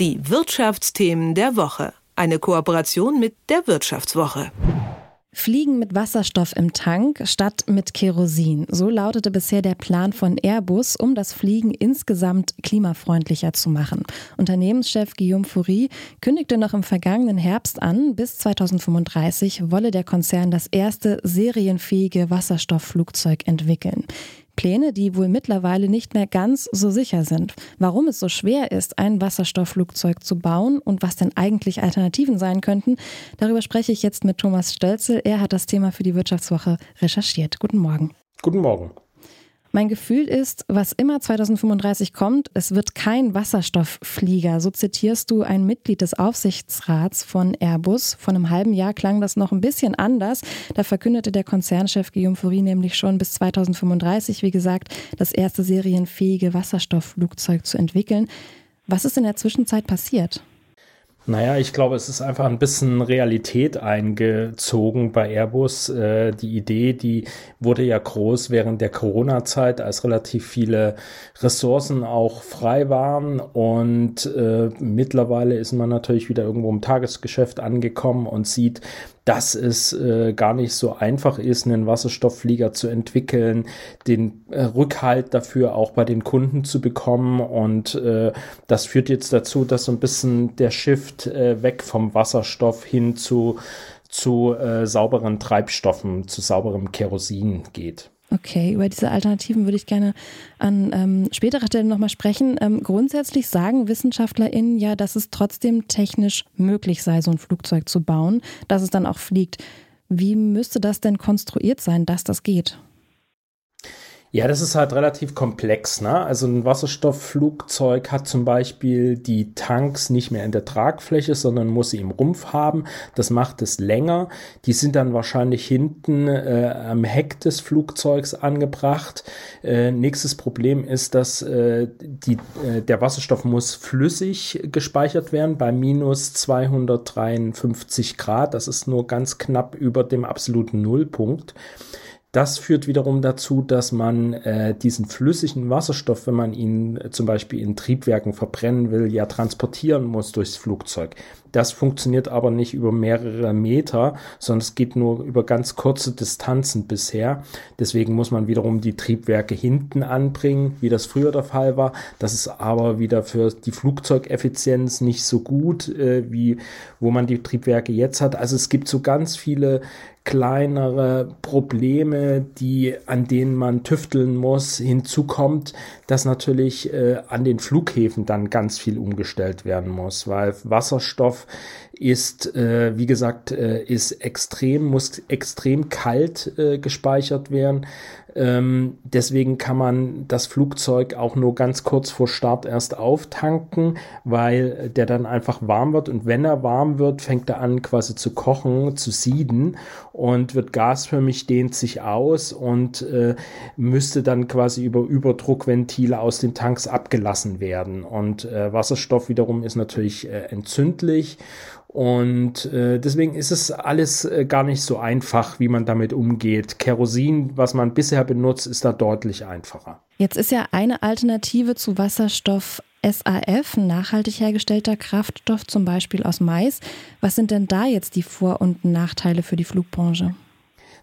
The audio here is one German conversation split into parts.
Die Wirtschaftsthemen der Woche. Eine Kooperation mit der Wirtschaftswoche. Fliegen mit Wasserstoff im Tank statt mit Kerosin. So lautete bisher der Plan von Airbus, um das Fliegen insgesamt klimafreundlicher zu machen. Unternehmenschef Guillaume Fourie kündigte noch im vergangenen Herbst an, bis 2035 wolle der Konzern das erste serienfähige Wasserstoffflugzeug entwickeln. Pläne, die wohl mittlerweile nicht mehr ganz so sicher sind. Warum es so schwer ist, ein Wasserstoffflugzeug zu bauen und was denn eigentlich Alternativen sein könnten, darüber spreche ich jetzt mit Thomas Stölzel. Er hat das Thema für die Wirtschaftswoche recherchiert. Guten Morgen. Guten Morgen. Mein Gefühl ist, was immer 2035 kommt, es wird kein Wasserstoffflieger. So zitierst du ein Mitglied des Aufsichtsrats von Airbus. Vor einem halben Jahr klang das noch ein bisschen anders. Da verkündete der Konzernchef Guillaume Fourie nämlich schon bis 2035, wie gesagt, das erste serienfähige Wasserstoffflugzeug zu entwickeln. Was ist in der Zwischenzeit passiert? Naja, ich glaube, es ist einfach ein bisschen Realität eingezogen bei Airbus. Äh, die Idee, die wurde ja groß während der Corona-Zeit, als relativ viele Ressourcen auch frei waren. Und äh, mittlerweile ist man natürlich wieder irgendwo im Tagesgeschäft angekommen und sieht, dass es äh, gar nicht so einfach ist, einen Wasserstoffflieger zu entwickeln, den äh, Rückhalt dafür auch bei den Kunden zu bekommen. Und äh, das führt jetzt dazu, dass so ein bisschen der Shift äh, weg vom Wasserstoff hin zu, zu äh, sauberen Treibstoffen, zu sauberem Kerosin geht. Okay, über diese Alternativen würde ich gerne an ähm, späterer Stelle nochmal sprechen. Ähm, grundsätzlich sagen WissenschaftlerInnen ja, dass es trotzdem technisch möglich sei, so ein Flugzeug zu bauen, dass es dann auch fliegt. Wie müsste das denn konstruiert sein, dass das geht? Ja, das ist halt relativ komplex. Ne? Also ein Wasserstoffflugzeug hat zum Beispiel die Tanks nicht mehr in der Tragfläche, sondern muss sie im Rumpf haben. Das macht es länger. Die sind dann wahrscheinlich hinten äh, am Heck des Flugzeugs angebracht. Äh, nächstes Problem ist, dass äh, die, äh, der Wasserstoff muss flüssig gespeichert werden bei minus 253 Grad. Das ist nur ganz knapp über dem absoluten Nullpunkt. Das führt wiederum dazu, dass man äh, diesen flüssigen Wasserstoff, wenn man ihn äh, zum Beispiel in Triebwerken verbrennen will, ja transportieren muss durchs Flugzeug. Das funktioniert aber nicht über mehrere Meter, sondern es geht nur über ganz kurze Distanzen bisher. Deswegen muss man wiederum die Triebwerke hinten anbringen, wie das früher der Fall war. Das ist aber wieder für die Flugzeugeffizienz nicht so gut, äh, wie wo man die Triebwerke jetzt hat. Also es gibt so ganz viele kleinere Probleme, die, an denen man tüfteln muss. Hinzu kommt, dass natürlich äh, an den Flughäfen dann ganz viel umgestellt werden muss, weil Wasserstoff ist, äh, wie gesagt, äh, ist extrem, muss extrem kalt äh, gespeichert werden. Ähm, deswegen kann man das Flugzeug auch nur ganz kurz vor Start erst auftanken, weil der dann einfach warm wird. Und wenn er warm wird, fängt er an quasi zu kochen, zu sieden und wird gasförmig, dehnt sich aus und äh, müsste dann quasi über Überdruckventile aus den Tanks abgelassen werden. Und äh, Wasserstoff wiederum ist natürlich äh, entzündlich und äh, deswegen ist es alles äh, gar nicht so einfach, wie man damit umgeht. Kerosin, was man bisher benutzt, ist da deutlich einfacher. Jetzt ist ja eine Alternative zu Wasserstoff SAF, ein nachhaltig hergestellter Kraftstoff, zum Beispiel aus Mais. Was sind denn da jetzt die Vor- und Nachteile für die Flugbranche?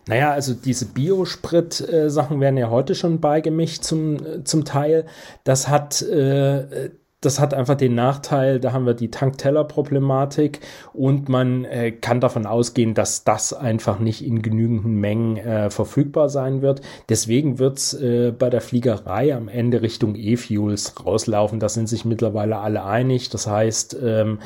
Naja, also diese Biosprit-Sachen werden ja heute schon beigemischt zum, äh, zum Teil. Das hat äh, das hat einfach den Nachteil, da haben wir die Tankteller-Problematik und man äh, kann davon ausgehen, dass das einfach nicht in genügenden Mengen äh, verfügbar sein wird. Deswegen wird's äh, bei der Fliegerei am Ende Richtung E-Fuels rauslaufen. Da sind sich mittlerweile alle einig. Das heißt, ähm,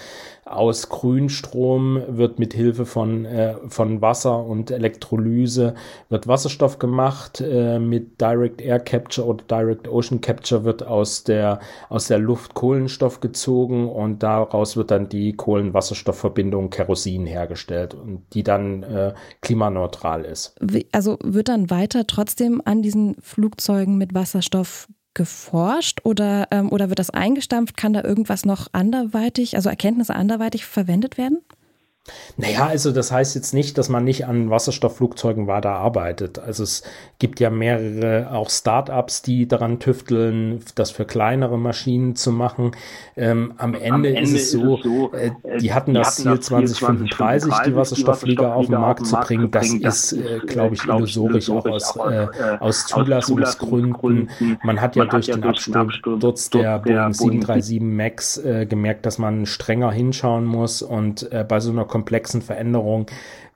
aus Grünstrom wird mit Hilfe von, äh, von Wasser und Elektrolyse wird Wasserstoff gemacht. Äh, mit Direct Air Capture oder Direct Ocean Capture wird aus der, aus der Luft Kohlenstoff gezogen und daraus wird dann die Kohlenwasserstoffverbindung Kerosin hergestellt und die dann äh, klimaneutral ist. Also wird dann weiter trotzdem an diesen Flugzeugen mit Wasserstoff geforscht oder, ähm, oder wird das eingestampft? Kann da irgendwas noch anderweitig, also Erkenntnisse anderweitig verwendet werden? Naja, also das heißt jetzt nicht, dass man nicht an Wasserstoffflugzeugen weiter arbeitet. Also es gibt ja mehrere auch Startups, die daran tüfteln, das für kleinere Maschinen zu machen. Ähm, am, Ende am, Ende ist es so, ist es so äh, die hatten die das Ziel 2035, die Wasserstoffflieger auf den Markt zu bringen. Das ist, äh, glaube ich, illusorisch auch aus, äh, aus Zulassungsgründen. Man hat ja durch den Absturz der Boeing 737 MAX äh, gemerkt, dass man strenger hinschauen muss und äh, bei so einer komplexen Veränderung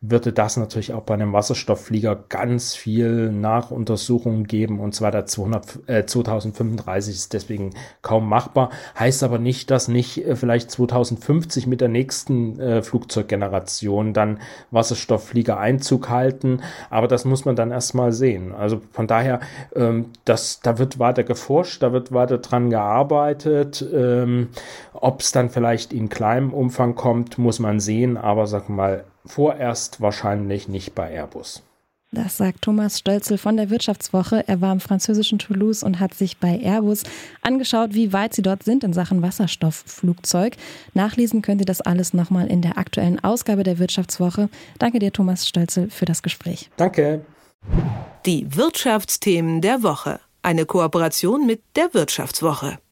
würde das natürlich auch bei einem Wasserstoffflieger ganz viel Nachuntersuchungen geben und zwar der 200, äh, 2035 ist deswegen kaum machbar. Heißt aber nicht, dass nicht äh, vielleicht 2050 mit der nächsten äh, Flugzeuggeneration dann Wasserstoffflieger Einzug halten, aber das muss man dann erstmal sehen. Also von daher, ähm, das, da wird weiter geforscht, da wird weiter dran gearbeitet. Ähm, Ob es dann vielleicht in kleinem Umfang kommt, muss man sehen, aber sag mal, Vorerst wahrscheinlich nicht bei Airbus. Das sagt Thomas Stölzel von der Wirtschaftswoche. Er war im französischen Toulouse und hat sich bei Airbus angeschaut, wie weit sie dort sind in Sachen Wasserstoffflugzeug. Nachlesen könnt ihr das alles nochmal in der aktuellen Ausgabe der Wirtschaftswoche. Danke dir, Thomas Stölzel, für das Gespräch. Danke. Die Wirtschaftsthemen der Woche. Eine Kooperation mit der Wirtschaftswoche.